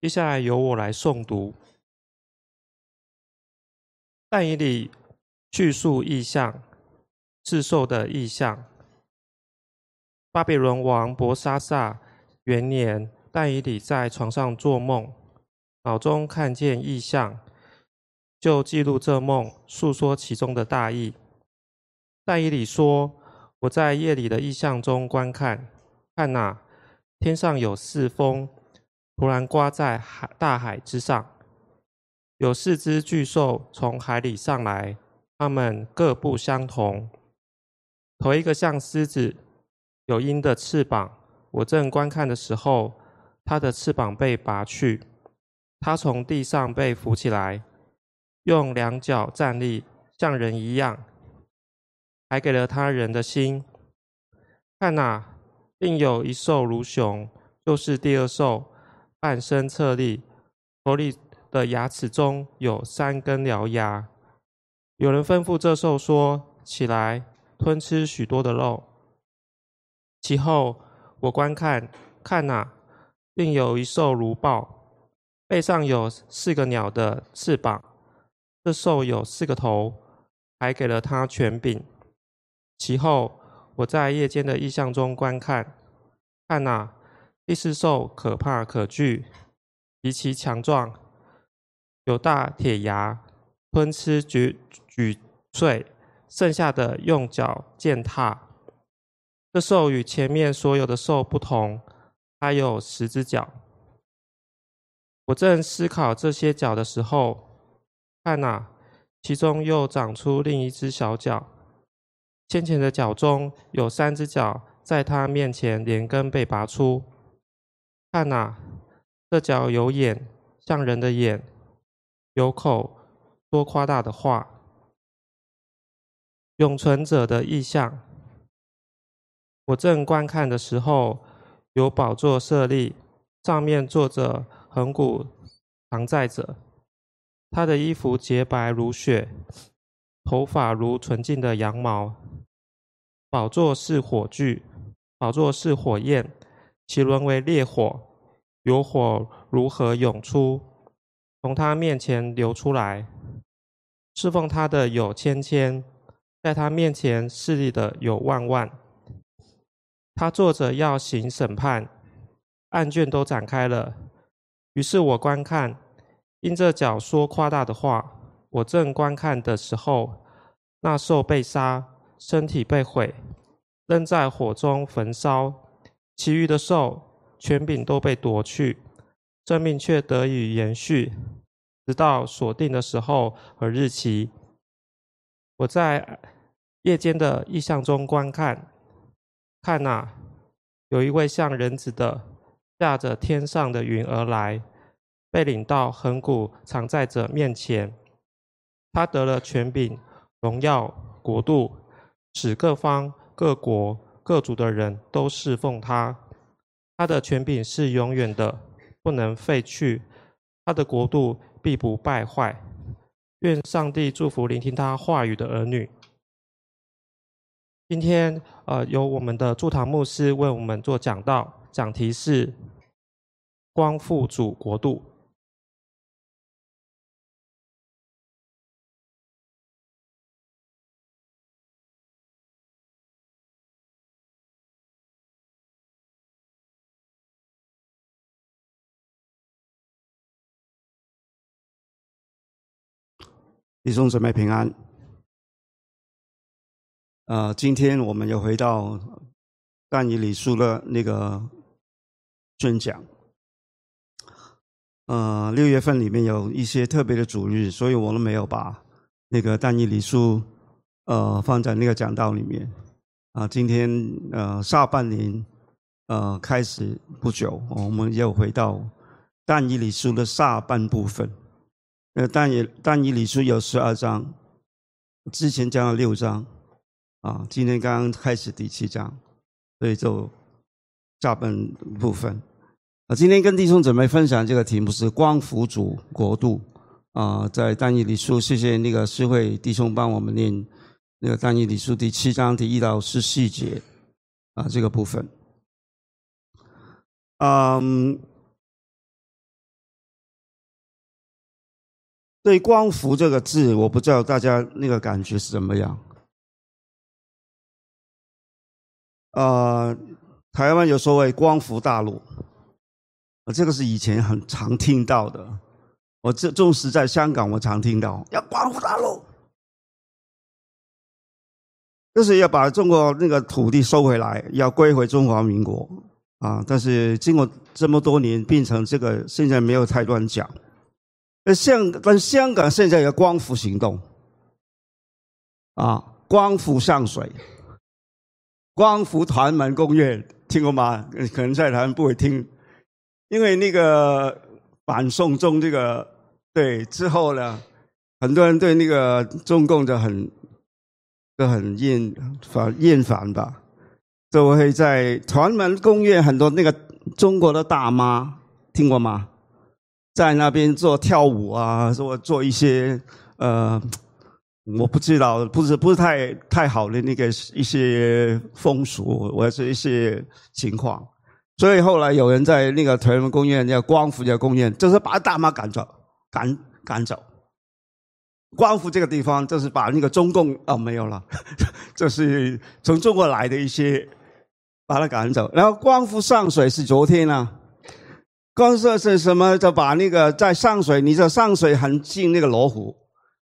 接下来由我来诵读。但以理叙述意象，自受的意象。巴比伦王伯沙撒元年，但以理在床上做梦，脑中看见异象，就记录这梦，述说其中的大意。但以理说：“我在夜里的异象中观看，看哪，天上有四风，突然刮在海大海之上。”有四只巨兽从海里上来，它们各不相同。头一个像狮子，有鹰的翅膀。我正观看的时候，它的翅膀被拔去，它从地上被扶起来，用两脚站立，像人一样，还给了他人的心。看哪，另有一兽如熊，就是第二兽，半身侧立，头里。的牙齿中有三根獠牙。有人吩咐这兽说：“起来，吞吃许多的肉。”其后，我观看，看哪，另有一兽如豹，背上有四个鸟的翅膀。这兽有四个头，还给了它权柄。其后，我在夜间的异象中观看，看哪，第四兽可怕可惧，极其强壮。有大铁牙吞吃举举碎，剩下的用脚践踏。这兽与前面所有的兽不同，它有十只脚。我正思考这些脚的时候，看哪，其中又长出另一只小脚。先前的脚中有三只脚，在它面前连根被拔出。看哪，这脚有眼，像人的眼。有口说夸大的话，永存者的意象。我正观看的时候，有宝座设立，上面坐着恒古常在者。他的衣服洁白如雪，头发如纯净的羊毛。宝座是火炬，宝座是火焰，其轮为烈火，有火如何涌出。从他面前流出来，侍奉他的有千千，在他面前势力的有万万。他坐着要行审判，案卷都展开了。于是我观看，因这脚说夸大的话。我正观看的时候，那兽被杀，身体被毁，扔在火中焚烧。其余的兽权柄都被夺去。生命却得以延续，直到锁定的时候和日期。我在夜间的意象中观看，看哪，有一位像人子的驾着天上的云而来，被领到恒古常在者面前。他得了权柄、荣耀、国度，使各方各国各族的人都侍奉他。他的权柄是永远的。不能废去，他的国度必不败坏。愿上帝祝福聆听他话语的儿女。今天，呃，由我们的祝堂牧师为我们做讲道，讲题是“光复主国度”。弟兄姊妹平安。呃，今天我们又回到但以理书的那个宣讲。呃，六月份里面有一些特别的主日，所以我们没有把那个但以理书呃放在那个讲道里面。啊，今天呃下半年呃开始不久，我们又回到但以理书的下半部分。呃，但以但以理书有十二章，之前讲了六章，啊，今天刚刚开始第七章，所以就下半部分。啊，今天跟弟兄姊妹分享这个题目是光福主国度，啊，在但以理书，谢谢那个诗会弟兄帮我们念那个但以理书第七章第一到十四节，啊，这个部分，嗯。对“光伏”这个字，我不知道大家那个感觉是怎么样。呃，台湾有所谓“光伏大陆”，这个是以前很常听到的。我这纵使在香港，我常听到要光伏大陆，就是要把中国那个土地收回来，要归回中华民国啊。但是经过这么多年，变成这个现在没有太多人讲。那香但香港现在有光伏行动啊，光伏上水，光伏团门公园，听过吗？可能在台湾不会听，因为那个。反送中这个对之后呢，很多人对那个中共就很都很厌烦厌烦吧，就会在屯门公园很多那个中国的大妈听过吗？在那边做跳舞啊，做做一些呃，我不知道，不是不是太太好的那个一些风俗或者是一些情况。所以后来有人在那个屯门公园叫光复的公园，就是把大妈赶走，赶赶走。光复这个地方就是把那个中共哦没有了，这是从中国来的一些把他赶走。然后光复上水是昨天啊，光复是什么？就把那个在上水，你知道上水很近那个罗湖，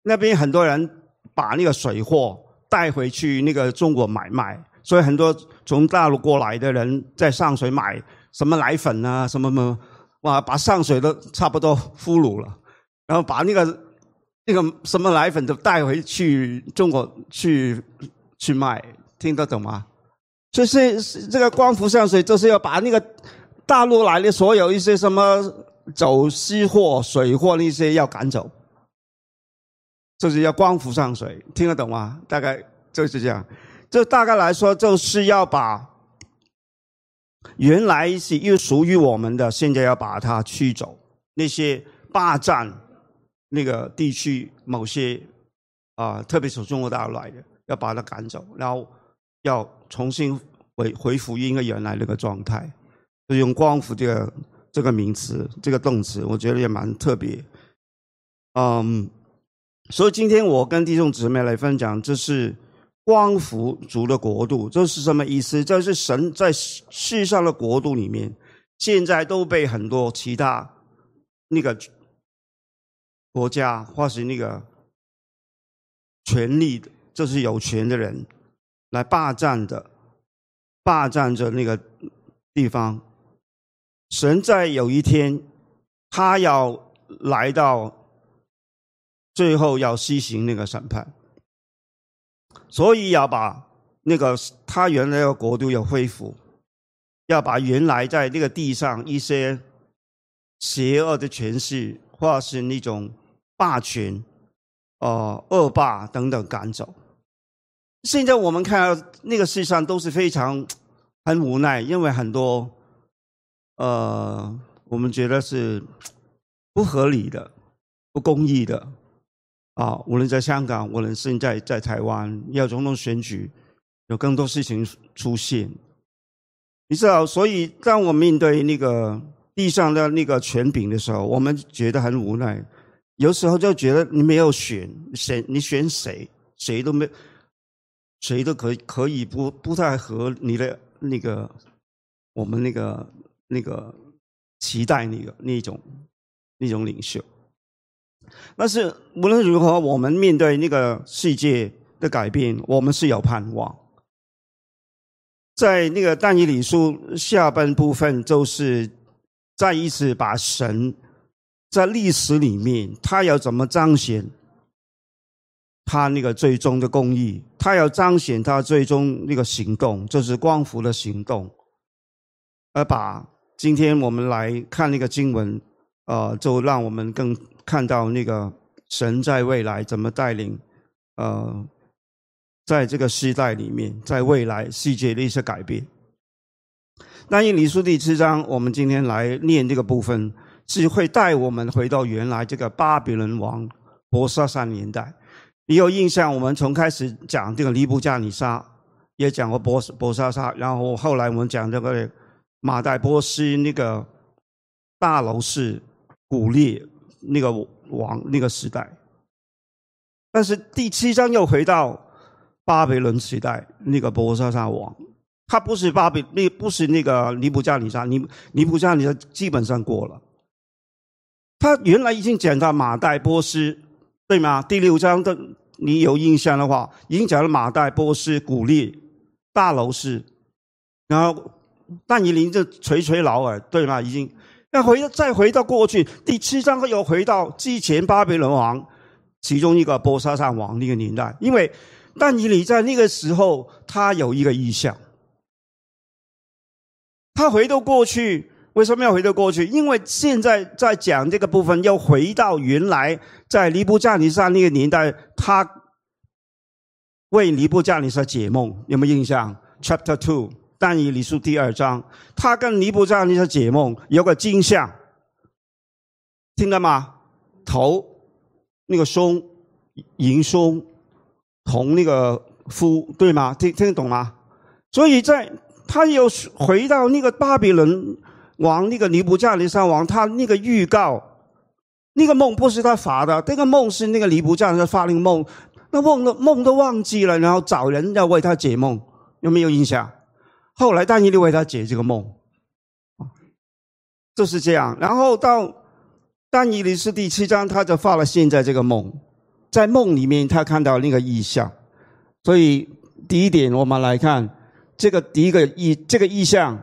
那边很多人把那个水货带回去那个中国买卖。所以很多从大陆过来的人在上水买什么奶粉啊，什么什么，哇，把上水都差不多俘虏了，然后把那个那个什么奶粉都带回去中国去去卖，听得懂吗？所以是这个光复上水就是要把那个大陆来的所有一些什么走私货、水货那些要赶走，就是要光复上水，听得懂吗？大概就是这样。这大概来说，就是要把原来是又属于我们的，现在要把它驱走。那些霸占那个地区某些啊，特别是中国大陆来的，要把它赶走，然后要重新回恢复一个原来那个状态。就用“光复”这个这个名词，这个动词，我觉得也蛮特别。嗯，所以今天我跟弟兄姊妹来分享，这是。光复族的国度，这是什么意思？这是神在世上的国度里面，现在都被很多其他那个国家或是那个权力，就是有权的人来霸占的，霸占着那个地方。神在有一天，他要来到，最后要施行那个审判。所以要把那个他原来的国度要恢复，要把原来在那个地上一些邪恶的权势，或是那种霸权、呃恶霸等等赶走。现在我们看到那个世上都是非常 很无奈，因为很多呃，我们觉得是不合理的、不公义的。啊，无论在香港，无论现在在台湾，要总统选举，有更多事情出现。你知道，所以当我面对那个地上的那个权柄的时候，我们觉得很无奈。有时候就觉得你没有选谁，你选谁，谁都没，谁都可以可以不不太合你的那个我们那个那个期待那个那种那种领袖。但是无论如何，我们面对那个世界的改变，我们是有盼望。在那个但以理书下半部分，就是再一次把神在历史里面，他要怎么彰显他那个最终的公义，他要彰显他最终那个行动，就是光复的行动，而把今天我们来看那个经文，呃，就让我们更。看到那个神在未来怎么带领，呃，在这个时代里面，在未来世界的一些改变。那以理书第七章，我们今天来念这个部分，是会带我们回到原来这个巴比伦王伯沙撒年代。你有印象？我们从开始讲这个尼布加尼沙，也讲过伯伯沙撒，然后后来我们讲这个马代波斯那个大楼是古列。那个王那个时代。但是第七章又回到巴比伦时代，那个波沙沙王，他不是巴比，那不是那个尼布加尼撒，尼尼布加尼撒基本上过了。他原来已经讲到马代波斯，对吗？第六章的你有印象的话，已经讲了马代波斯、古列、大楼市，然后但以林就垂垂老耳，对吗？已经那回再回到过去，第七章又回到之前巴比伦王。其中一个波沙上王那个年代，因为但以理在那个时候，他有一个意向，他回到过去，为什么要回到过去？因为现在在讲这个部分，要回到原来在尼布加尼撒那个年代，他为尼布加尼撒解梦，有没有印象？Chapter Two，但以理书第二章，他跟尼布加尼撒解梦有个镜像，听到吗？头。那个松，银松，同那个夫，对吗？听听得懂吗？所以在他又回到那个巴比伦王，那个尼布加尼撒王，他那个预告，那个梦不是他发的，这个梦是那个尼布加尼撒发那个梦，那梦都梦都忘记了，然后找人要为他解梦，有没有印象？后来但尼就为他解这个梦，就是这样，然后到。但以理是第七章，他就发了现在这个梦，在梦里面他看到那个意象，所以第一点我们来看这个第一个意这个意象，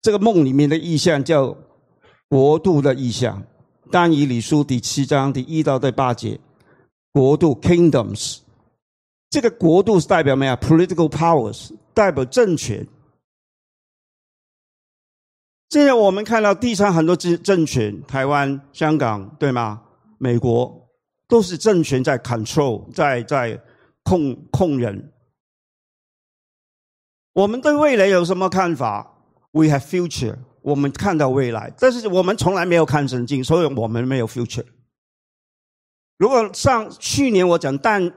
这个梦里面的意象叫国度的意象。但以理书第七章第一到第八节，国度 kingdoms，这个国度是代表什么呀？political powers，代表政权。现在我们看到地上很多政政权，台湾、香港，对吗？美国都是政权在 control，在在控控人。我们对未来有什么看法？We have future，我们看到未来，但是我们从来没有看圣经，所以我们没有 future。如果上去年我讲但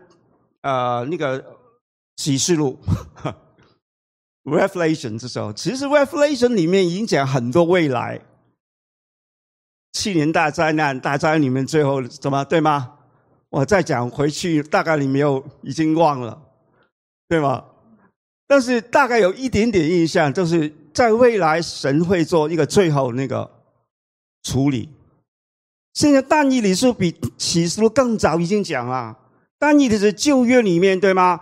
呃那个启示录。Revelation 这时候，其实 Revelation 里面已经讲很多未来。去年大灾难，大灾里面最后怎么对吗？我再讲回去，大概你没有已经忘了，对吗？但是大概有一点点印象，就是在未来神会做一个最后那个处理。现在但以理是比启示录更早已经讲了，但以理是旧约里面对吗？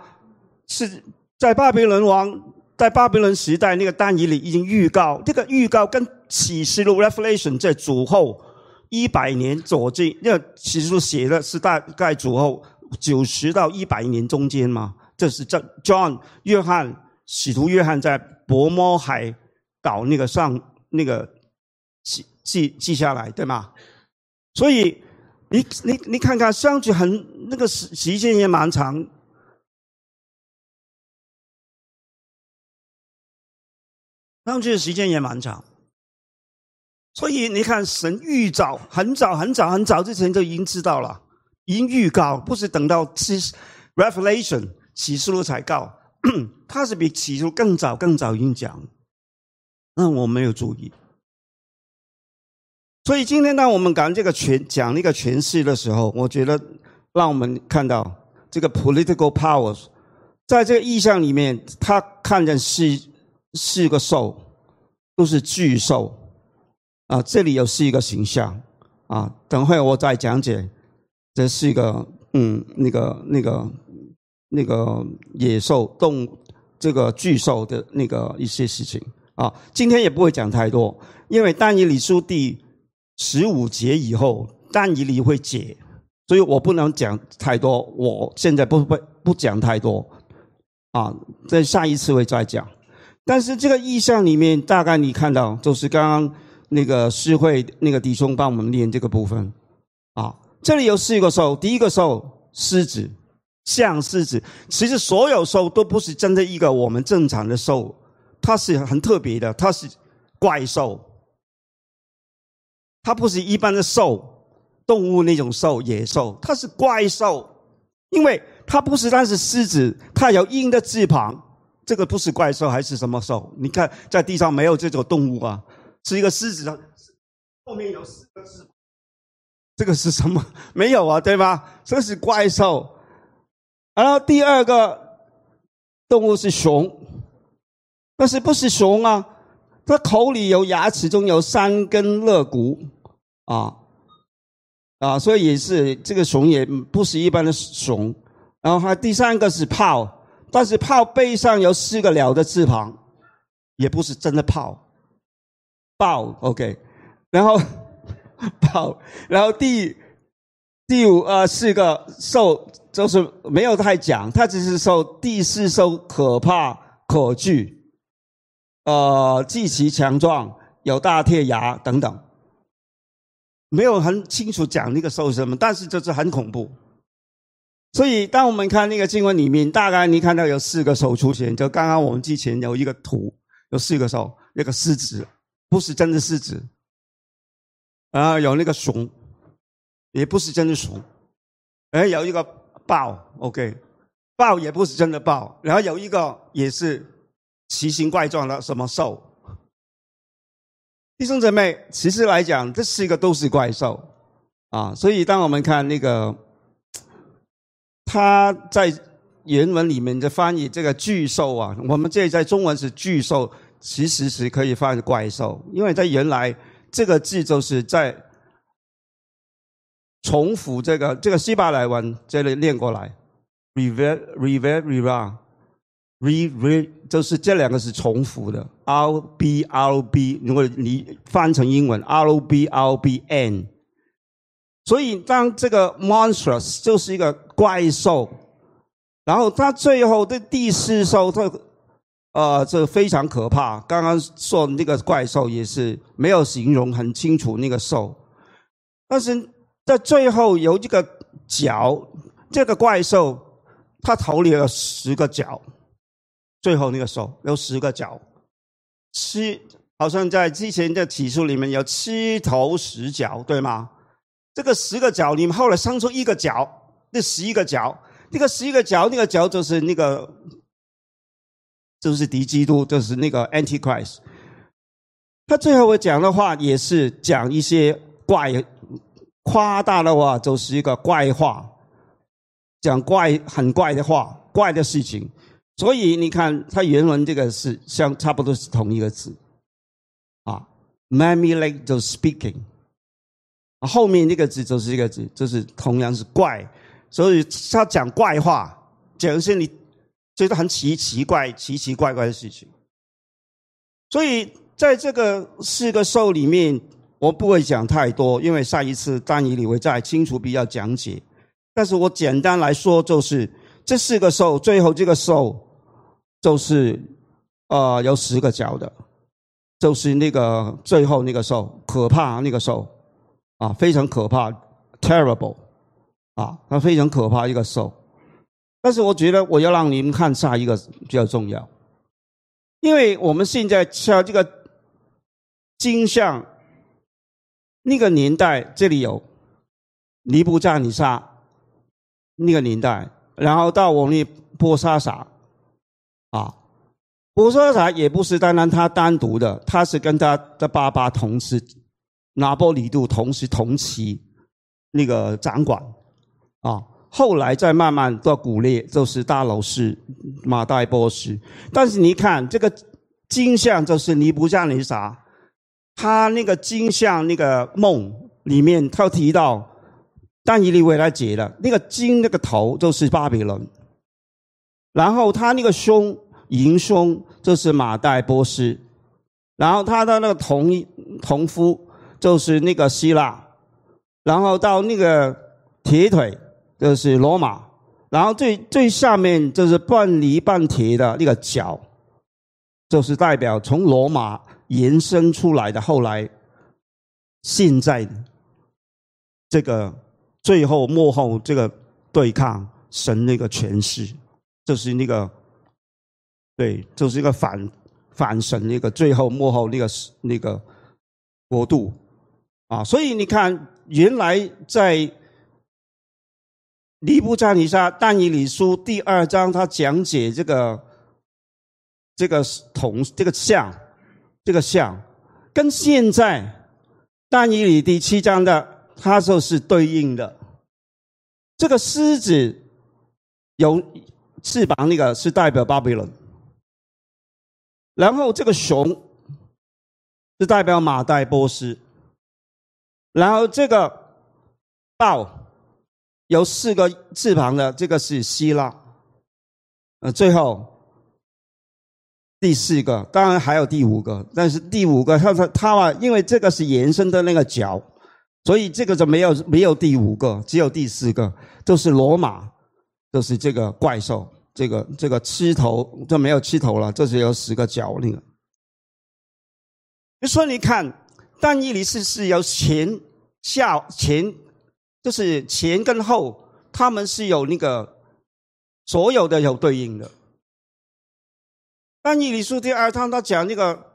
是在巴比伦王。在巴比伦时代，那个但以里已经预告，这个预告跟启示录 （Revelation） 在主后一百年左近，那启示录写的是大概主后九十到一百年中间嘛。这是这 John 约翰使徒约翰在伯摩海岛那个上那个记记记下来，对吗？所以你你你看看，上去很那个时时间也蛮长。上去的时间也蛮长，所以你看，神预早很早很早很早之前就已经知道了，已经预告，不是等到启 Revelation 启示录才告，他是比启示录更早更早已经讲，那我没有注意。所以今天当我们讲这个诠讲那个诠释的时候，我觉得让我们看到这个 political powers 在这个意象里面，他看见是。四个兽都是巨兽啊！这里有四个形象啊，等会我再讲解这是一个嗯，那个那个那个野兽动这个巨兽的那个一些事情啊。今天也不会讲太多，因为但以理书第十五节以后，但以理会解，所以我不能讲太多。我现在不不不讲太多啊，在下一次会再讲。但是这个意象里面，大概你看到就是刚刚那个诗会那个弟兄帮我们念这个部分，啊，这里有四个兽，第一个兽狮子，像狮子，其实所有兽都不是真的一个我们正常的兽，它是很特别的，它是怪兽，它不是一般的兽，动物那种兽，野兽，它是怪兽，因为它不是单是狮子，它有鹰的翅膀。这个不是怪兽还是什么兽？你看，在地上没有这种动物啊，是一个狮子，后面有四个字。这个是什么？没有啊，对吧？这是怪兽。然后第二个动物是熊，但是不是熊啊？它口里有牙齿，中有三根肋骨啊啊，所以也是这个熊也不是一般的熊。然后还第三个是炮，但是炮背上有四个了的字旁，也不是真的炮。爆，OK，然后 豹，然后第第五呃四个兽就是没有太讲，它只是说第四兽可怕可惧，呃极其强壮，有大铁牙等等，没有很清楚讲那个兽什么，但是就是很恐怖。所以当我们看那个经文里面，大概你看到有四个手出现，就刚刚我们之前有一个图，有四个手，那个狮子。不是真的狮子，然后有那个熊，也不是真的熊，哎，有一个豹，OK，豹也不是真的豹，然后有一个也是奇形怪状的什么兽。弟兄姊妹，其实来讲，这四个都是怪兽啊，所以当我们看那个他在原文里面的翻译这个巨兽啊，我们这在中文是巨兽。其实是可以翻译怪兽，因为在原来这个字就是在重复这个这个希伯来文这里念过来，rever rever rever，rever 就是这两个是重复的，r b r b，如果你翻成英文，r b r b n，所以当这个 monstrous 就是一个怪兽，然后他最后的第四兽它。呃，这非常可怕。刚刚说那个怪兽也是没有形容很清楚那个兽，但是在最后有这个角，这个怪兽它头里有十个角，最后那个手有十个角，七好像在之前的体数里面有七头十角，对吗？这个十个角你们后来生出一个角，那十一个角，那个十一个角，那个角就是那个。就是敌基督，就是那个 Antichrist。他最后讲的话也是讲一些怪、夸大的话，就是一个怪话，讲怪很怪的话、怪的事情。所以你看，他原文这个是相差不多是同一个字啊 m a m y like 就 speaking，后面那个字就是一个字，就是同样是怪，所以他讲怪话，讲一些你。觉得很奇奇怪、奇奇怪怪的事情，所以在这个四个兽里面，我不会讲太多，因为上一次丹尼里会再清楚比较讲解。但是我简单来说，就是这四个兽，最后这个兽就是呃有十个角的，就是那个最后那个兽，可怕那个兽啊，非常可怕，terrible 啊，它非常可怕一个兽。但是我觉得我要让你们看下一个比较重要，因为我们现在像这个金像，那个年代这里有尼布加尼撒那个年代，然后到我们波沙撒啊，波沙撒也不是单单他单独的，他是跟他的爸爸同时，拿波里度同时同期那个掌管。啊。后来再慢慢到古列，就是大楼是马代波斯。但是你看这个金像，就是尼布加尼撒，他那个金像那个梦里面，他提到但以利为他解了那个金那个头，就是巴比伦。然后他那个胸银胸，就是马代波斯。然后他的那个同同夫，就是那个希腊。然后到那个铁腿。这是罗马，然后最最下面就是半泥半铁的那个角，就是代表从罗马延伸出来的。后来，现在这个最后幕后这个对抗神那个权势，就是那个对，就是一个反反神那个最后幕后那个那个国度啊。所以你看，原来在。尼布加尼撒但以理书第二章，他讲解这个这个铜这个像，这个像跟现在但以理第七章的它就是对应的。这个狮子有翅膀，那个是代表巴比伦。然后这个熊是代表马代波斯。然后这个豹有四个翅膀的，这个是希腊。呃，最后第四个，当然还有第五个，但是第五个它它它啊，因为这个是延伸的那个角，所以这个就没有没有第五个，只有第四个，都是罗马，都是这个怪兽，这个这个吃头就没有吃头了，这是有十个角那个。就说你看，但伊犁是是由前下前，就是前跟后，他们是有那个。所有的有对应的，但以理书第二章他讲那个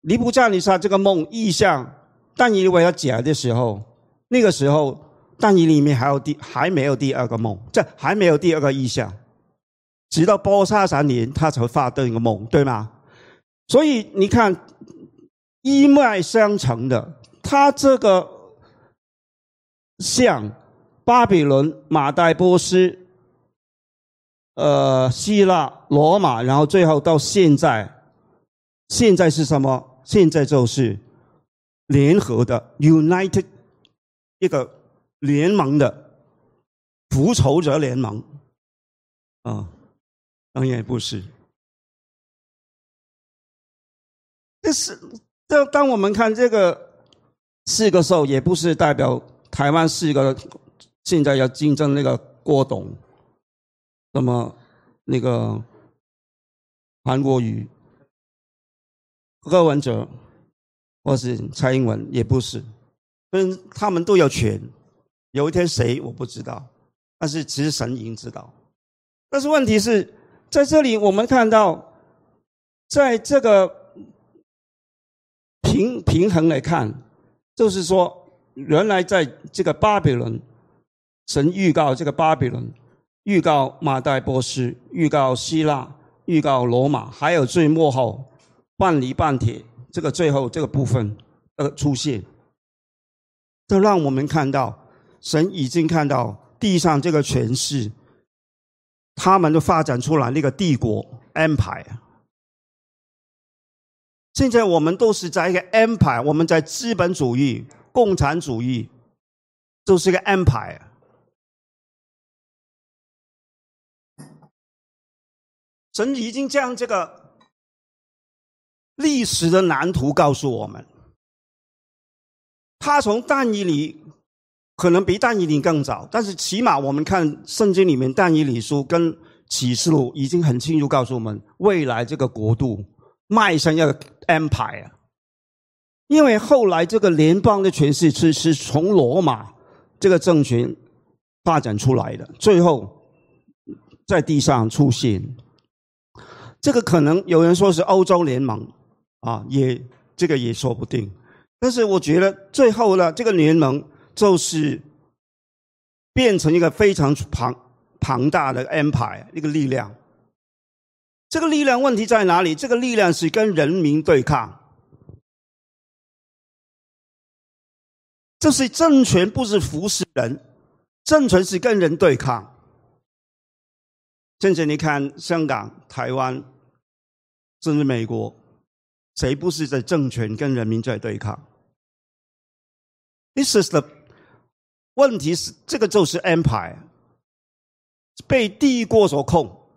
尼布加尼撒这个梦意象，但以为他讲的时候，那个时候但以里面还有第还没有第二个梦，这还没有第二个意象，直到波沙三年他才发的一个梦，对吗？所以你看一脉相承的，他这个像巴比伦、马代波斯。呃，希腊、罗马，然后最后到现在，现在是什么？现在就是联合的 United 一个联盟的复仇者联盟啊，当然也不是。这是当当我们看这个四个兽，也不是代表台湾是一个现在要竞争那个郭董。那么，那个韩国瑜、柯文哲，或是蔡英文，也不是，跟他们都有权。有一天谁我不知道，但是其实神已经知道。但是问题是在这里，我们看到，在这个平平衡来看，就是说，原来在这个巴比伦，神预告这个巴比伦。预告马代波斯，预告希腊，预告罗马，还有最末后半泥半铁这个最后这个部分呃出现，这让我们看到神已经看到地上这个权势，他们都发展出来那个帝国 empire。现在我们都是在一个 empire，我们在资本主义、共产主义，就是一个 empire。神已经将这个历史的蓝图告诉我们，他从但以里可能比但以里更早，但是起码我们看圣经里面但以里书跟启示录已经很清楚告诉我们，未来这个国度迈向一个 empire，因为后来这个联邦的权势是是从罗马这个政权发展出来的，最后在地上出现。这个可能有人说是欧洲联盟，啊，也这个也说不定。但是我觉得最后呢，这个联盟就是变成一个非常庞庞大的 empire 一个力量。这个力量问题在哪里？这个力量是跟人民对抗，这是政权，不是服侍人，政权是跟人对抗。甚至你看香港、台湾。甚至美国，谁不是在政权跟人民在对抗？This is the 问题是这个就是 empire 被帝国所控，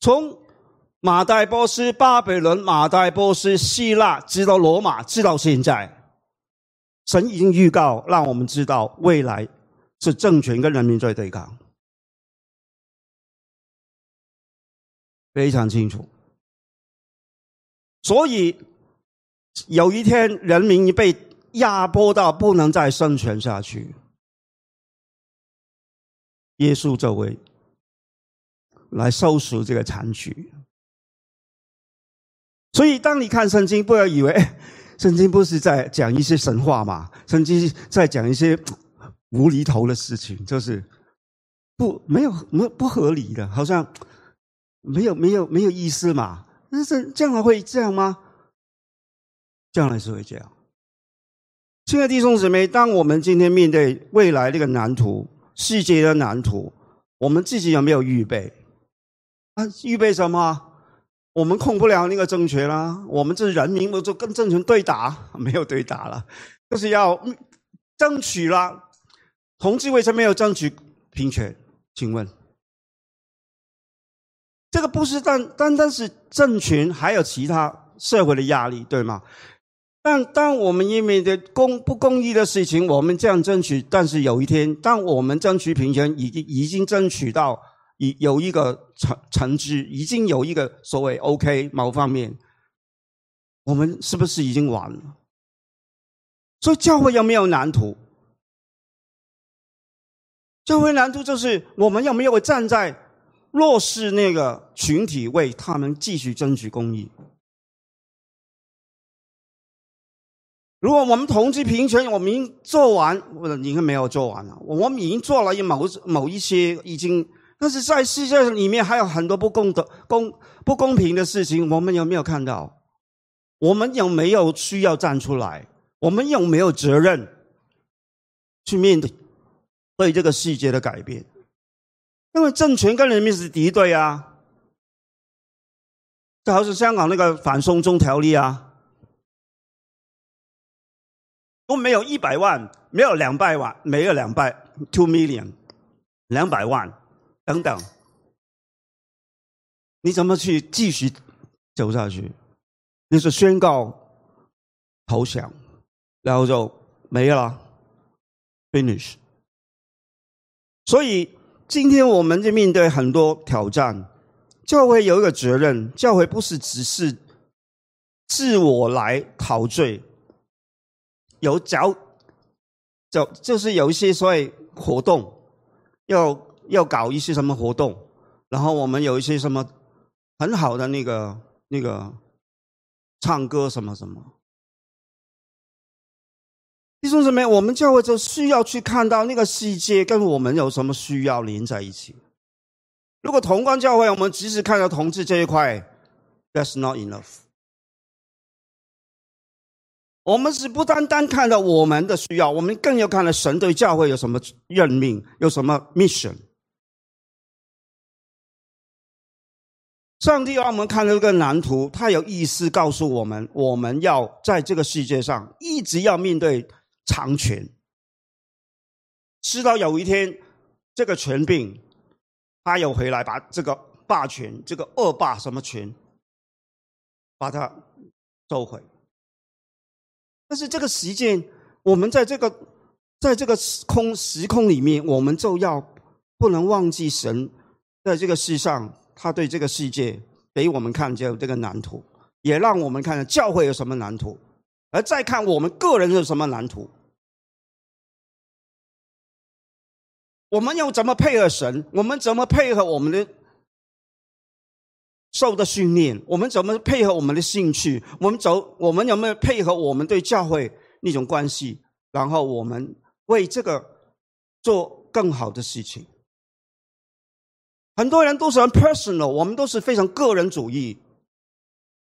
从马代波斯、巴比伦、马代波斯、希腊，直到罗马，直到现在，神已经预告，让我们知道未来是政权跟人民在对抗。非常清楚，所以有一天人民被压迫到不能再生存下去，耶稣这位来收拾这个残局。所以，当你看圣经，不要以为圣经不是在讲一些神话嘛，圣经在讲一些 无厘头的事情，就是不没有没不合理的，好像。没有没有没有意思嘛？那是将来会这样吗？将来是会这样。亲爱的弟兄姊妹，当我们今天面对未来这个蓝图、世界的蓝图，我们自己有没有预备？啊，预备什么？我们控不了那个政权啦，我们这人民，不就跟政权对打，没有对打了，就是要争取啦。同志为什么没有争取平权？请问，这个不是单单单是政权，还有其他社会的压力，对吗？但当我们因为的公不公义的事情，我们这样争取，但是有一天，当我们争取平权，已经已经争取到有有一个成成绩，已经有一个所谓 OK 某方面，我们是不是已经完了？所以教会有没有蓝图？教会蓝图就是我们有没有站在弱势那个群体，为他们继续争取公益？如果我们同志平权，我们已经做完，或者你看没有做完了，我们已经做了一某某一些已经，但是在世界里面还有很多不公的公不公平的事情，我们有没有看到？我们有没有需要站出来？我们有没有责任去面对对这个世界的改变？因为政权跟人民是敌对啊，就好像香港那个反送中条例啊。都没有一百万，没有两百万，没有两百 two million，两百万等等，你怎么去继续走下去？你是宣告投降，然后就没了，finish。所以今天我们就面对很多挑战，教会有一个责任，教会不是只是自我来陶醉。有找，就就是有一些所谓活动，要要搞一些什么活动，然后我们有一些什么很好的那个那个唱歌什么什么。弟兄姊妹，我们教会就需要去看到那个世界跟我们有什么需要连在一起。如果同光教会我们只是看到同志这一块，That's not enough。我们是不单单看到我们的需要，我们更要看到神对教会有什么任命，有什么 mission。上帝让我们看到这个蓝图，他有意思告诉我们，我们要在这个世界上一直要面对长权，直到有一天这个权柄他又回来，把这个霸权，这个恶霸什么权，把它收回。但是这个时间，我们在这个在这个时空时空里面，我们就要不能忘记神在这个世上，他对这个世界给我们看见这个蓝图，也让我们看看教会有什么蓝图，而再看我们个人有什么蓝图。我们要怎么配合神？我们怎么配合我们的？受的训练，我们怎么配合我们的兴趣？我们走，我们有没有配合我们对教会那种关系？然后我们为这个做更好的事情。很多人都是很 personal，我们都是非常个人主义。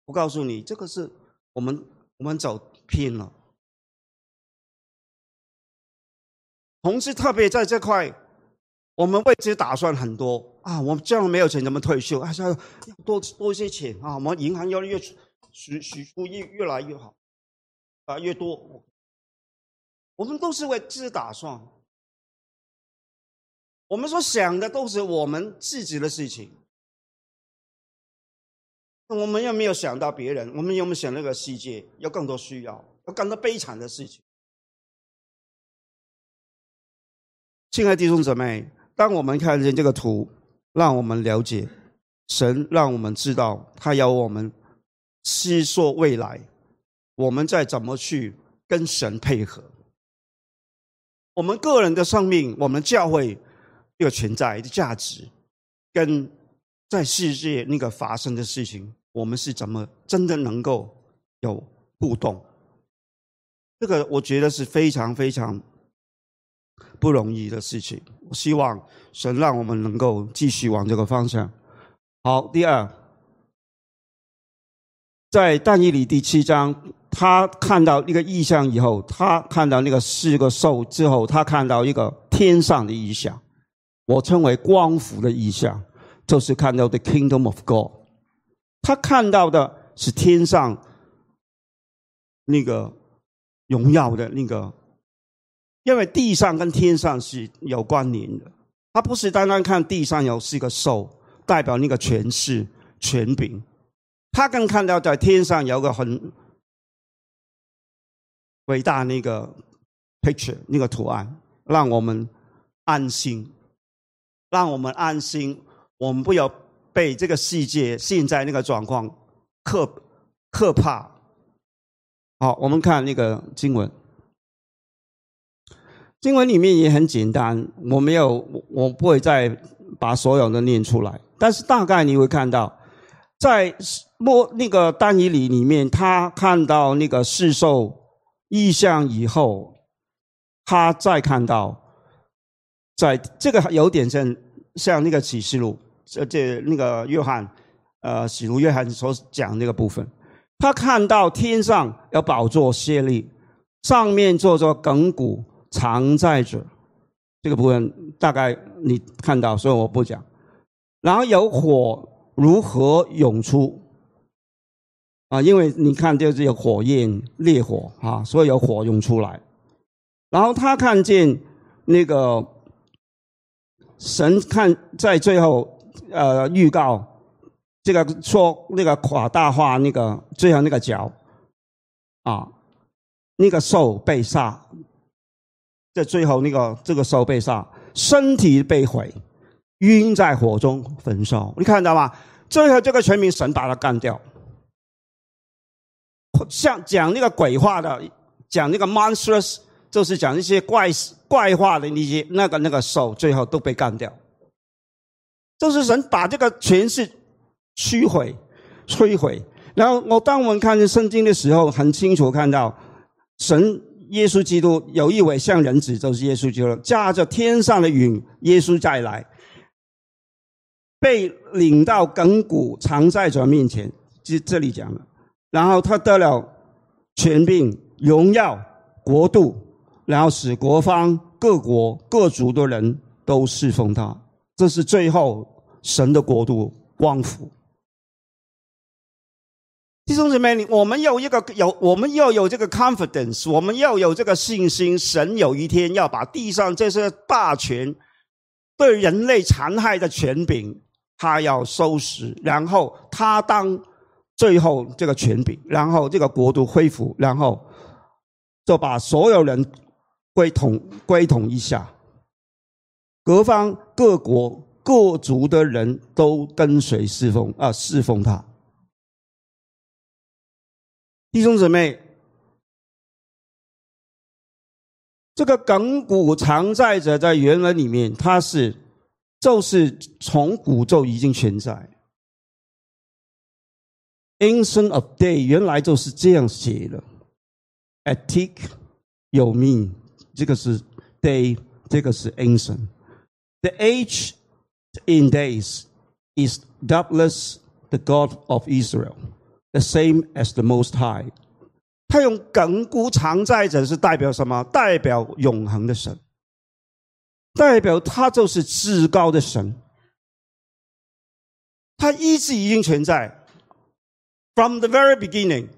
我告诉你，这个是我们我们走偏了。同时，特别在这块，我们为自己打算很多。啊，我们这样没有钱怎么退休？啊，要多多一些钱啊！我们银行要越许许出越越来越好，啊，越多。我们都是为自己打算，我们所想的都是我们自己的事情。我们有没有想到别人？我们有没有想那个世界有更多需要，有更多悲惨的事情？亲爱的弟兄姊妹，当我们看见这个图。让我们了解，神让我们知道，他要我们思索未来，我们再怎么去跟神配合。我们个人的生命，我们教会一个存在的价值，跟在世界那个发生的事情，我们是怎么真的能够有互动？这个我觉得是非常非常。不容易的事情，我希望神让我们能够继续往这个方向。好，第二，在但以理第七章他看到一个意象以后，他看到那个四个兽之后，他看到一个天上的意象，我称为光伏的意象，就是看到 the kingdom of God。他看到的是天上那个荣耀的那个，因为地上跟天上是有关联的，他不是单单看地上有四个兽，代表那个权势权柄，他更看到在天上有个很。伟大那个 picture 那个图案，让我们安心，让我们安心，我们不要被这个世界现在那个状况可可怕。好，我们看那个经文，经文里面也很简单，我没有，我不会再把所有的念出来，但是大概你会看到，在末那个单以里里面，他看到那个世兽。意象以后，他再看到，在这个有点像像那个启示录，这这那个约翰，呃，使徒约翰所讲那个部分，他看到天上有宝座谢立，上面坐着亘古常在者，这个部分大概你看到，所以我不讲。然后有火如何涌出。啊，因为你看，就是有火焰、烈火啊，所以有火涌出来。然后他看见那个神看在最后呃预告这个说那个夸大化那个最后那个脚啊，那个兽被杀，在最后那个这个兽被杀，身体被毁，晕在火中焚烧。你看到吗？最后这个全民神把他干掉。像讲那个鬼话的，讲那个 monstrous，就是讲一些怪事怪话的那些那个那个手，最后都被干掉。就是神把这个权势摧毁、摧毁。然后我当我们看见圣经的时候，很清楚看到神耶稣基督有一位像人子，就是耶稣基督，驾着天上的云，耶稣再来，被领到亘古常在者面前。这这里讲了。然后他得了权柄、荣耀、国度，然后使国方、各国、各族的人都侍奉他。这是最后神的国度光复。弟兄姊妹，我们有一个有，我们要有这个 confidence，我们要有这个信心。神有一天要把地上这些霸权对人类残害的权柄，他要收拾，然后他当。最后这个权柄，然后这个国度恢复，然后就把所有人归统归统一下，各方各国各族的人都跟随侍奉啊侍奉他。弟兄姊妹，这个亘古常在者在原文里面，它是就是从古就已经存在。Ancient of day 原来就是这样写的，Attic 有命，这个是 day，这个是 ancient。The age in days is doubtless the God of Israel, the same as the Most High。他用亘古常在者是代表什么？代表永恒的神，代表他就是至高的神，他一直已经存在。From the very beginning，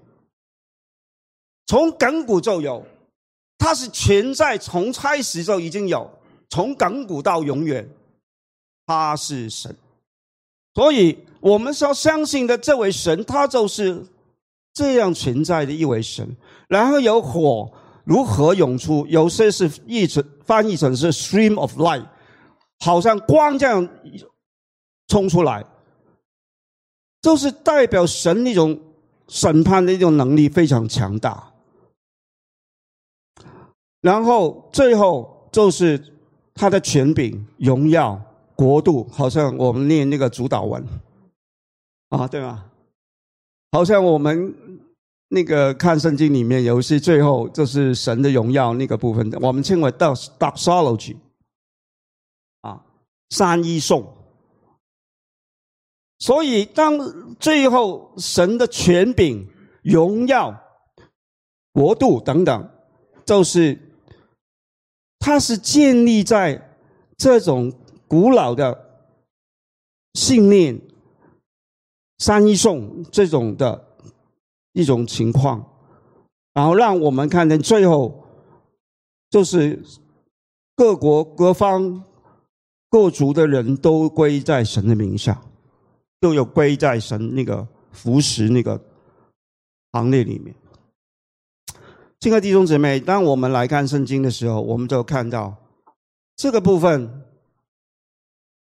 从亘古就有，它是存在，从开始就已经有，从亘古到永远，他是神。所以我们要相信的这位神，他就是这样存在的一位神。然后有火如何涌出？有些是译成翻译成是 stream of light，好像光这样冲出来。就是代表神那种审判的一种能力非常强大，然后最后就是他的权柄、荣耀、国度，好像我们念那个主导文啊，对吗？好像我们那个看圣经里面有些最后就是神的荣耀那个部分，我们称为 doxology 啊，三一颂。所以，当最后神的权柄、荣耀、国度等等，就是它是建立在这种古老的信念、三一颂这种的一种情况，然后让我们看见最后就是各国各方各族的人都归在神的名下，都有归在神那个服侍那个行列里面。亲爱弟兄姊妹，当我们来看圣经的时候，我们就看到这个部分，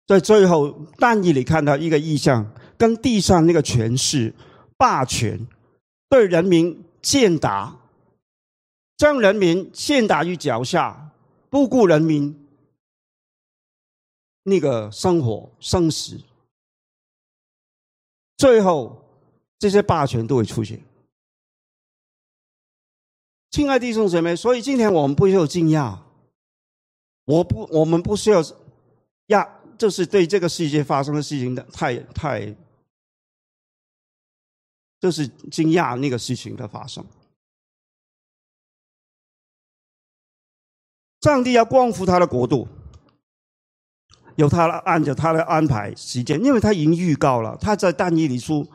在最后但以里看到一个意象，跟地上那个权势、霸权对人民践踏，将人民践踏于脚下，不顾人民那个生活生死，最后这些霸权都会出现。亲爱的弟兄姊妹，所以今天我们不需要惊讶，我不，我们不需要呀，就是对这个世界发生的事情的太太，就是惊讶那个事情的发生。上帝要光复他的国度，由他按照他的安排时间，因为他已经预告了，他在但以理书，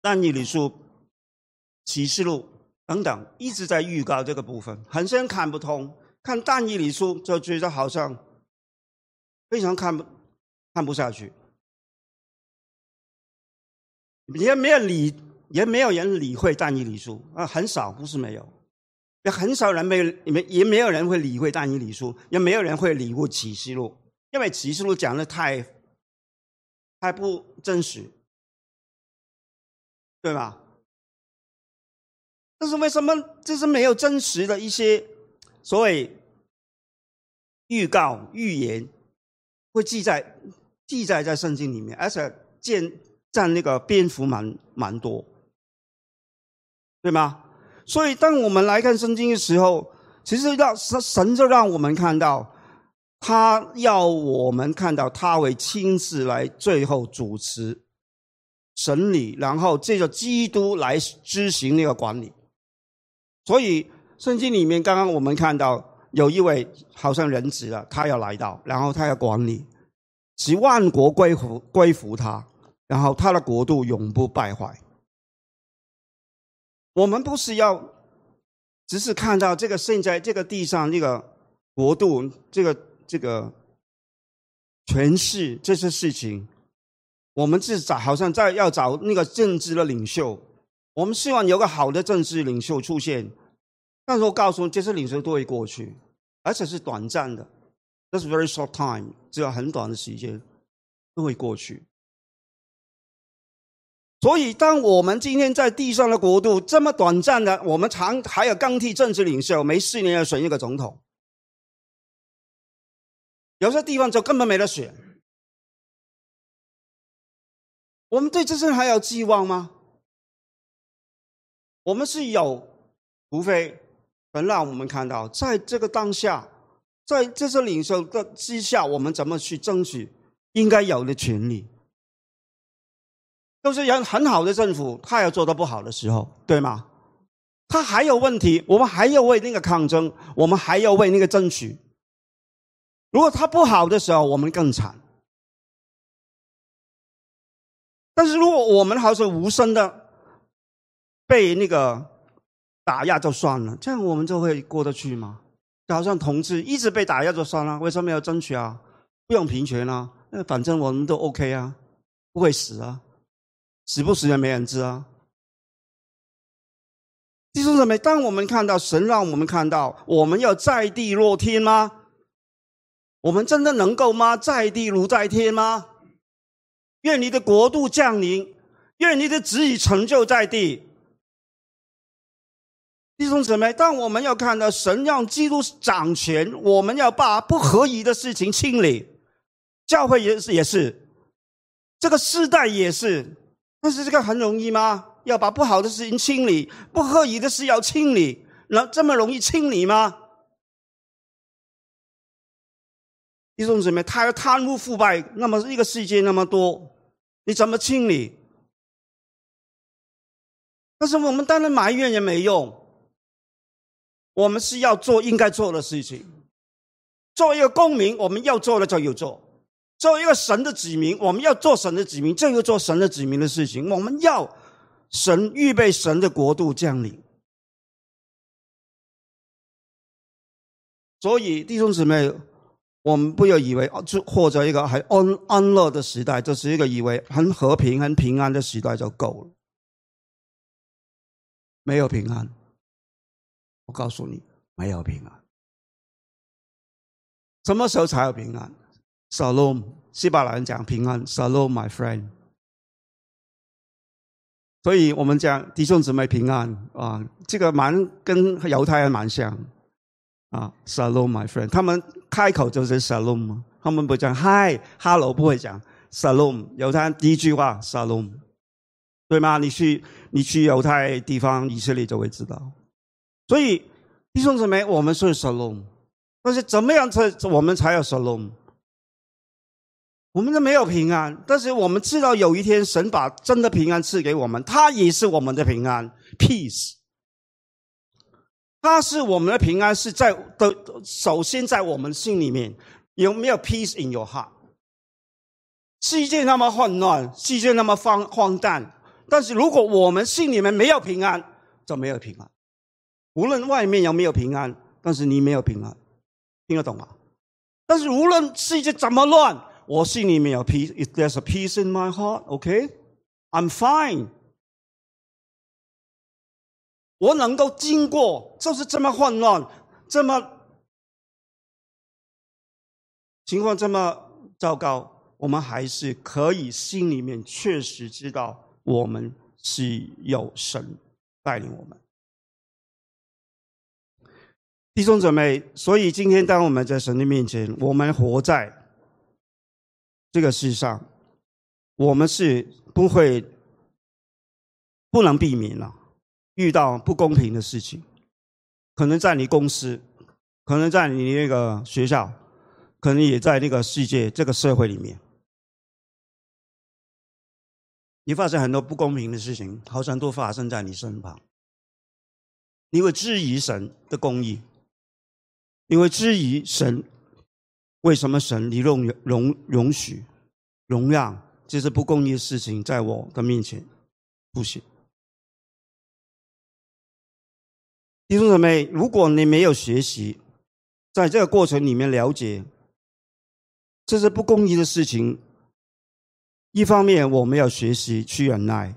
但以理书。启示录等等，一直在预告这个部分，很多人看不通。看但以理书就觉得好像非常看不看不下去，也没有理，也没有人理会但以理书啊，很少，不是没有，也很少人没有，没也没有人会理会但以理书，也没有人会理会启示录，因为启示录讲的太太不真实，对吧？但是为什么这是没有真实的一些所谓预告预言会记载记载在圣经里面，而且见占那个篇幅蛮蛮多，对吗？所以当我们来看圣经的时候，其实让神神就让我们看到，他要我们看到他会亲自来最后主持审理，然后借着基督来执行那个管理。所以圣经里面，刚刚我们看到有一位好像人子了，他要来到，然后他要管理，使万国归服归服他，然后他的国度永不败坏。我们不是要只是看到这个现在这个地上这个国度，这个这个权势这些事情，我们是找好像在要找那个政治的领袖。我们希望有个好的政治领袖出现，但是我告诉你，这些领袖都会过去，而且是短暂的，That's very short time，只有很短的时间都会过去。所以，当我们今天在地上的国度这么短暂的，我们常还有更替政治领袖，每四年要选一个总统，有些地方就根本没得选。我们对这些人还有寄望吗？我们是有，除非能让我们看到，在这个当下，在这些领袖的之下，我们怎么去争取应该有的权利？都是人很好的政府，他有做的不好的时候，对吗？他还有问题，我们还要为那个抗争，我们还要为那个争取。如果他不好的时候，我们更惨。但是如果我们好像无声的。被那个打压就算了，这样我们就会过得去吗？就好像同志一直被打压就算了，为什么要争取啊？不用平权啊？那反正我们都 OK 啊，不会死啊，死不死也没人知啊。弟兄姊妹，当我们看到神让我们看到，我们要在地若天吗？我们真的能够吗？在地如在天吗？愿你的国度降临，愿你的旨意成就在地。弟兄姊妹，当我们要看到神让基督掌权，我们要把不合宜的事情清理。教会也是，也是，这个时代也是。但是这个很容易吗？要把不好的事情清理，不合宜的事要清理，那这么容易清理吗？弟兄姊妹，他要贪污腐败，那么一个世界那么多，你怎么清理？但是我们当然埋怨也没用。我们是要做应该做的事情。作为一个公民，我们要做的就有做；作为一个神的子民，我们要做神的子民，就有做神的子民的事情。我们要神预备神的国度降临。所以弟兄姊妹，我们不要以为就或者一个很安安乐的时代，就是一个以为很和平、很平安的时代就够了。没有平安，我告诉你，没有平安。什么时候才有平安？Shalom，希伯来人讲平安，Shalom，my friend。所以我们讲弟兄姊妹平安啊，这个蛮跟犹太人蛮像啊，Shalom，my friend。他们开口就是 Shalom，他们不讲 Hi，Hello，不会讲 Shalom。犹太人第一句话 Shalom，对吗？你去你去犹太地方以色列就会知道。所以弟兄姊妹，我们是 Shalom。但是怎么样才我们才有 shalom？我们都没有平安，但是我们知道有一天神把真的平安赐给我们，他也是我们的平安，peace。他是我们的平安，是在的首先在我们心里面有没有 peace in your heart？世界那么混乱，世界那么荒荒诞，但是如果我们心里面没有平安，就没有平安。无论外面有没有平安，但是你没有平安。听得懂吗？但是无论世界怎么乱，我心里面有 peace。If there's a peace in my heart, OK, I'm fine。我能够经过，就是这么混乱，这么情况这么糟糕，我们还是可以心里面确实知道，我们是有神带领我们。弟兄姊妹，所以今天当我们在神的面前，我们活在这个世上，我们是不会不能避免了。遇到不公平的事情，可能在你公司，可能在你那个学校，可能也在那个世界这个社会里面，你发生很多不公平的事情，好像都发生在你身旁，你会质疑神的公义。因为质疑神，为什么神你容容容许、容让这些不公义的事情在我的面前不行？弟兄姊妹，如果你没有学习，在这个过程里面了解这是不公义的事情，一方面我们要学习去忍耐，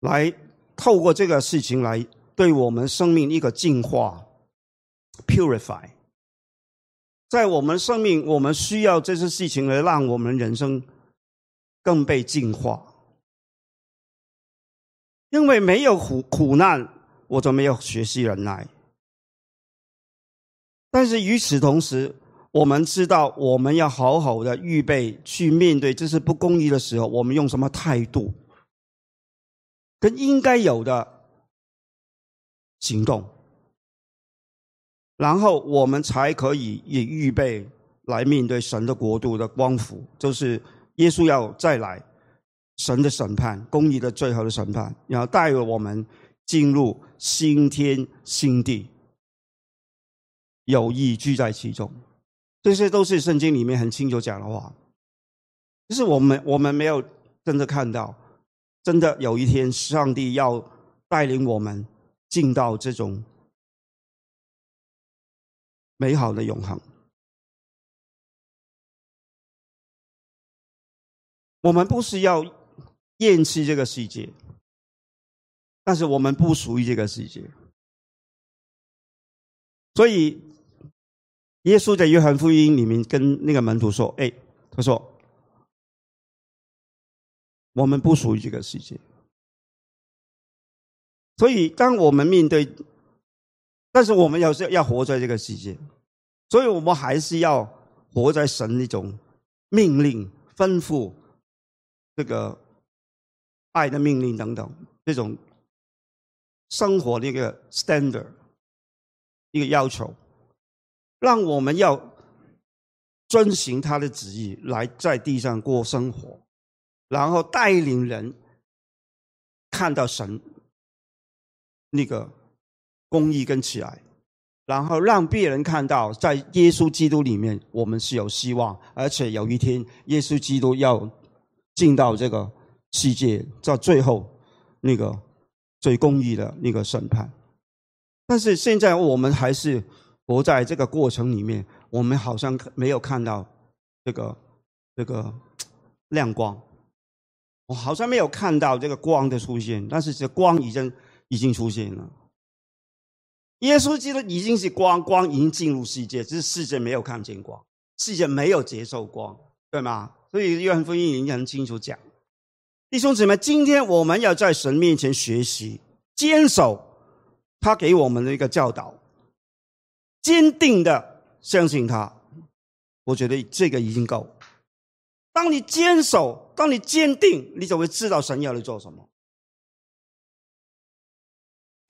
来透过这个事情来对我们生命一个净化。Purify，在我们生命，我们需要这些事情来让我们人生更被净化。因为没有苦苦难，我就没有学习忍耐。但是与此同时，我们知道我们要好好的预备去面对这些不公义的时候，我们用什么态度，跟应该有的行动。然后我们才可以也预备来面对神的国度的光复，就是耶稣要再来，神的审判，公义的最后的审判，然后带我们进入新天新地，有意居在其中，这些都是圣经里面很清楚讲的话。就是我们我们没有真的看到，真的有一天上帝要带领我们进到这种。美好的永恒，我们不是要厌弃这个世界，但是我们不属于这个世界，所以耶稣在约翰福音里面跟那个门徒说：“哎，他说我们不属于这个世界，所以当我们面对。”但是我们要是要活在这个世界，所以我们还是要活在神那种命令、吩咐、这个爱的命令等等这种生活的一个 standard 一个要求，让我们要遵循他的旨意来在地上过生活，然后带领人看到神那个公义跟慈爱，然后让别人看到，在耶稣基督里面，我们是有希望，而且有一天，耶稣基督要进到这个世界，在最后那个最公义的那个审判。但是现在我们还是活在这个过程里面，我们好像没有看到这个这个亮光。我好像没有看到这个光的出现，但是这光已经已经出现了。耶稣基督已经是光，光已经进入世界，只是世界没有看见光，世界没有接受光，对吗？所以约翰福音已经很清楚讲，弟兄姊妹，今天我们要在神面前学习，坚守他给我们的一个教导，坚定的相信他。我觉得这个已经够。当你坚守，当你坚定，你就会知道神要你做什么。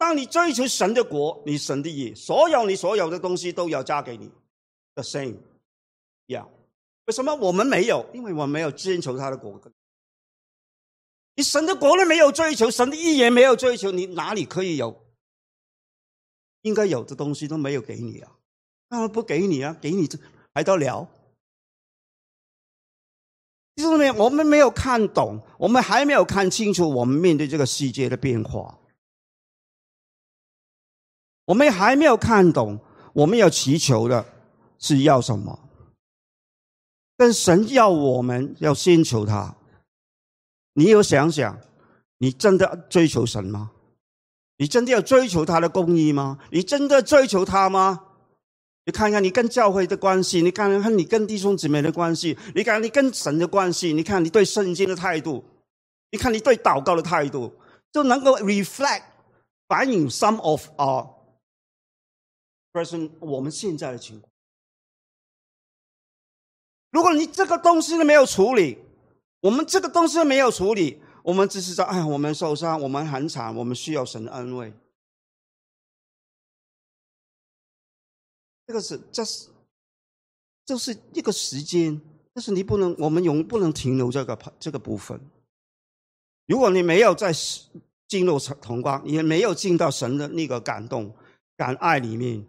当你追求神的国，你神的意，所有你所有的东西都要加给你。The same，一样。为什么我们没有？因为我们没有追求他的国。你神的国都没有追求，神的意也没有追求，你哪里可以有？应该有的东西都没有给你啊！当然不给你啊，给你这还得了？就是没有，我们没有看懂，我们还没有看清楚我们面对这个世界的变化，我们还没有看懂我们要祈求的是要什么。但神要我们要先求他，你有想想，你真的追求神吗？你真的要追求他的公义吗？你真的追求他吗？你看看你跟教会的关系，你看看你跟弟兄姊妹的关系，你看你跟神的关系，你看你对圣经的态度，你看你对祷告的态度，就能够 reflect 反映 some of our person 我们现在的情况。如果你这个东西都没有处理，我们这个东西都没有处理，我们只是说，哎，我们受伤，我们很惨，我们需要神的安慰。这个是，这是，这是一个时间，但是你不能，我们永不能停留这个这个部分。如果你没有在进入同光，也没有进到神的那个感动、感爱里面，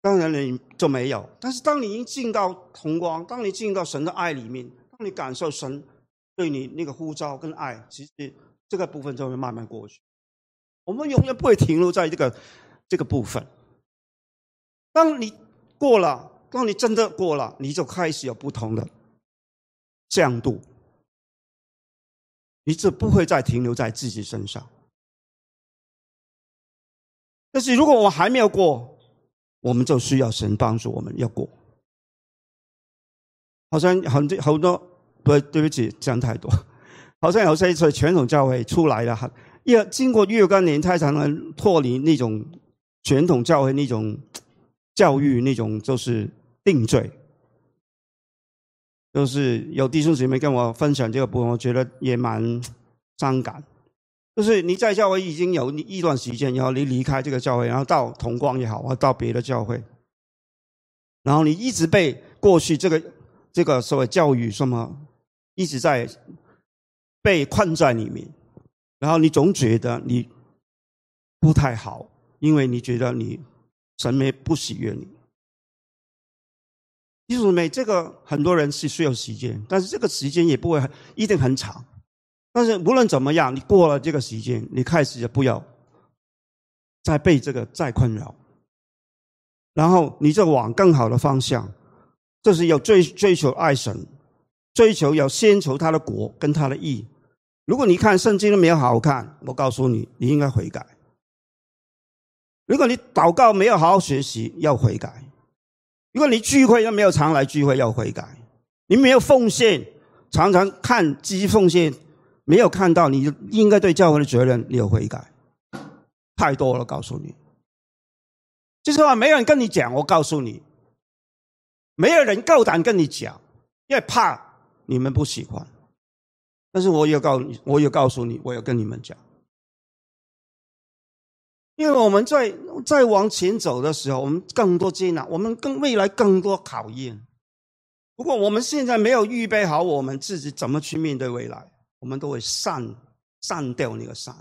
当然你就没有。但是当你一进到同光，当你进到神的爱里面，当你感受神对你那个呼召跟爱，其实这个部分就会慢慢过去。我们永远不会停留在这个这个部分。当你过了，当你真的过了，你就开始有不同的降度，你就不会再停留在自己身上。但是如果我还没有过，我们就需要神帮助我们要过。好像很多好多，对对不起，讲太多。好像有些是传统教会出来了，要经过若干年才能脱离那种传统教会那种。教育那种就是定罪，就是有弟兄姊妹跟我分享这个部分，我觉得也蛮伤感。就是你在教会已经有一段时间，然后你离开这个教会，然后到同光也好，或到别的教会，然后你一直被过去这个这个所谓教育什么一直在被困在里面，然后你总觉得你不太好，因为你觉得你。神没不喜悦你，弟兄妹，这个很多人是需要时间，但是这个时间也不会一定很长。但是无论怎么样，你过了这个时间，你开始就不要再被这个再困扰，然后你就往更好的方向，就是要追追求爱神，追求要先求他的国跟他的义。如果你看圣经都没有好好看，我告诉你，你应该悔改。如果你祷告没有好好学习，要悔改；如果你聚会又没有常来聚会，要悔改；你没有奉献，常常看积极奉献，没有看到你应该对教会的责任，你有悔改。太多了，告诉你，就是话没人跟你讲，我告诉你，没有人够胆跟你讲，因为怕你们不喜欢。但是我有告你，我有告诉你，我有跟你们讲。因为我们在在往前走的时候，我们更多艰难，我们更未来更多考验。如果我们现在没有预备好我们自己怎么去面对未来，我们都会散散掉那个散。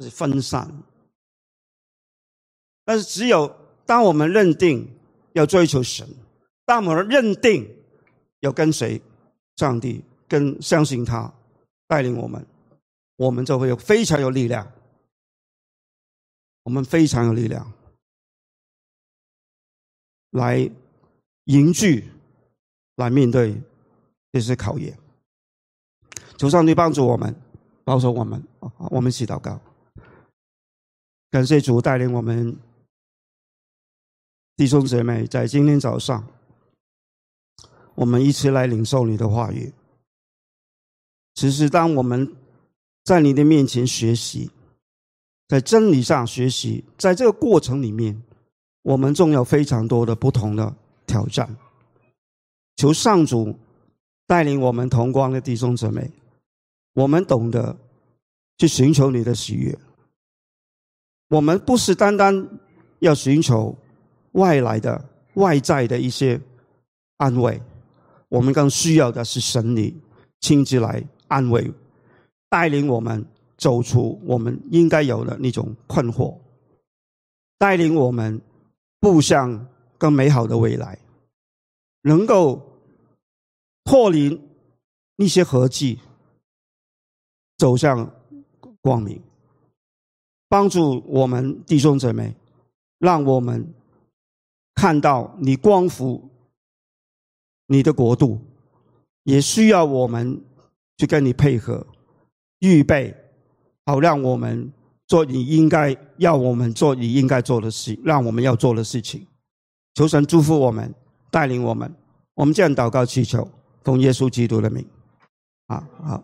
是分散。但是只有当我们认定要追求神，当我们认定要跟随上帝，跟相信他带领我们，我们就会有非常有力量。我们非常有力量来凝聚，来面对这些考验。求上帝帮助我们，保守我们。我们一起祷告，感谢主带领我们弟兄姐妹在今天早上，我们一起来领受你的话语。其实，当我们在你的面前学习。在真理上学习，在这个过程里面，我们总有非常多的不同的挑战。求上主带领我们同光的弟兄姊妹，我们懂得去寻求你的喜悦。我们不是单单要寻求外来的、外在的一些安慰，我们更需要的是神你亲自来安慰、带领我们。走出我们应该有的那种困惑，带领我们步向更美好的未来，能够脱离一些合计，走向光明，帮助我们弟兄姊妹，让我们看到你光复你的国度，也需要我们去跟你配合，预备。好，让我们做你应该要我们做你应该做的事，让我们要做的事情。求神祝福我们，带领我们。我们这样祷告祈求，奉耶稣基督的名。啊，好。